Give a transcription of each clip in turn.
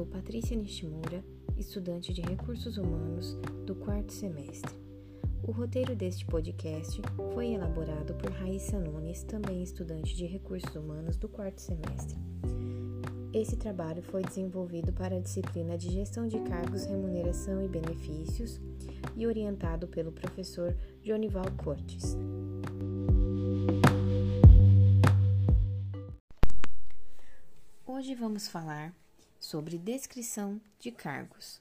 sou Patrícia Nishimura, estudante de Recursos Humanos do quarto semestre. O roteiro deste podcast foi elaborado por Raíssa Nunes, também estudante de Recursos Humanos do quarto semestre. Esse trabalho foi desenvolvido para a disciplina de Gestão de Cargos, Remuneração e Benefícios e orientado pelo professor Jonival Cortes. Hoje vamos falar sobre descrição de cargos.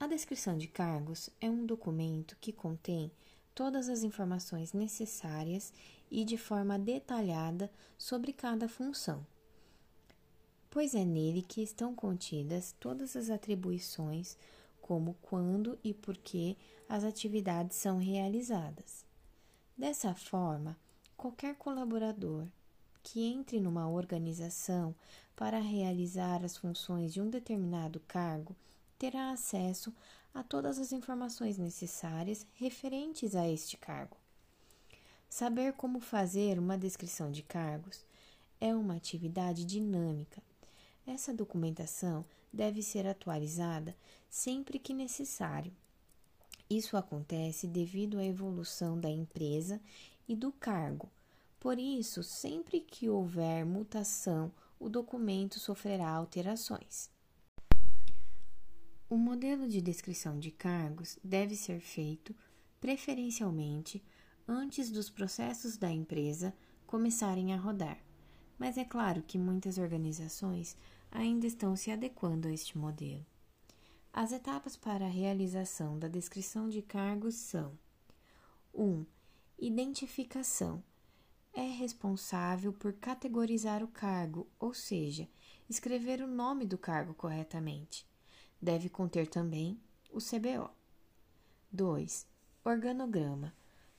A descrição de cargos é um documento que contém todas as informações necessárias e de forma detalhada sobre cada função, pois é nele que estão contidas todas as atribuições, como quando e por que as atividades são realizadas. Dessa forma, qualquer colaborador que entre numa organização para realizar as funções de um determinado cargo terá acesso a todas as informações necessárias referentes a este cargo. Saber como fazer uma descrição de cargos é uma atividade dinâmica. Essa documentação deve ser atualizada sempre que necessário. Isso acontece devido à evolução da empresa e do cargo por isso, sempre que houver mutação, o documento sofrerá alterações. O modelo de descrição de cargos deve ser feito, preferencialmente, antes dos processos da empresa começarem a rodar, mas é claro que muitas organizações ainda estão se adequando a este modelo. As etapas para a realização da descrição de cargos são: 1. Um, identificação é responsável por categorizar o cargo, ou seja, escrever o nome do cargo corretamente. Deve conter também o CBO. 2. Organograma.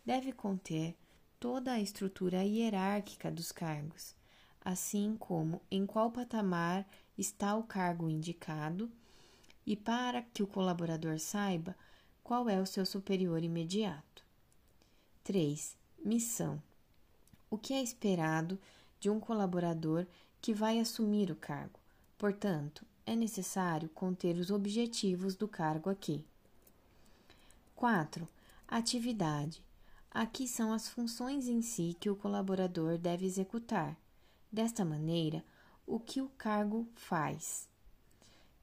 Deve conter toda a estrutura hierárquica dos cargos, assim como em qual patamar está o cargo indicado e para que o colaborador saiba qual é o seu superior imediato. 3. Missão o que é esperado de um colaborador que vai assumir o cargo. Portanto, é necessário conter os objetivos do cargo aqui. 4. Atividade. Aqui são as funções em si que o colaborador deve executar. Desta maneira, o que o cargo faz,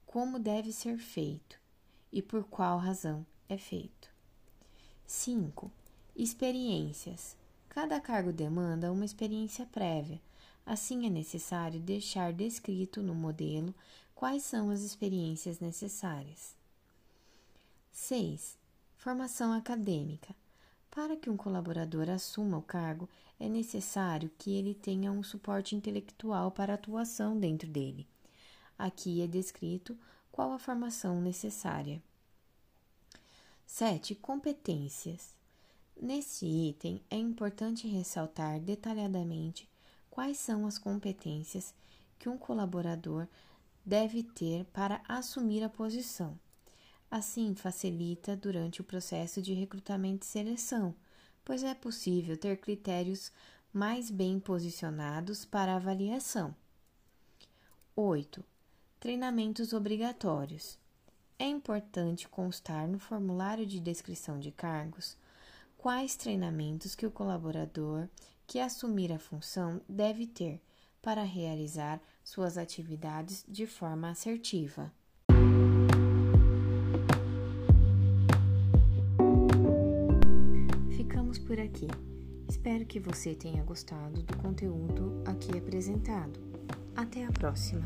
como deve ser feito e por qual razão é feito. 5. Experiências. Cada cargo demanda uma experiência prévia. Assim, é necessário deixar descrito no modelo quais são as experiências necessárias. 6. Formação acadêmica. Para que um colaborador assuma o cargo, é necessário que ele tenha um suporte intelectual para atuação dentro dele. Aqui é descrito qual a formação necessária. 7. Competências. Nesse item, é importante ressaltar detalhadamente quais são as competências que um colaborador deve ter para assumir a posição. Assim, facilita durante o processo de recrutamento e seleção, pois é possível ter critérios mais bem posicionados para avaliação. 8. Treinamentos obrigatórios. É importante constar no formulário de descrição de cargos quais treinamentos que o colaborador que assumir a função deve ter para realizar suas atividades de forma assertiva. Ficamos por aqui. Espero que você tenha gostado do conteúdo aqui apresentado. Até a próxima!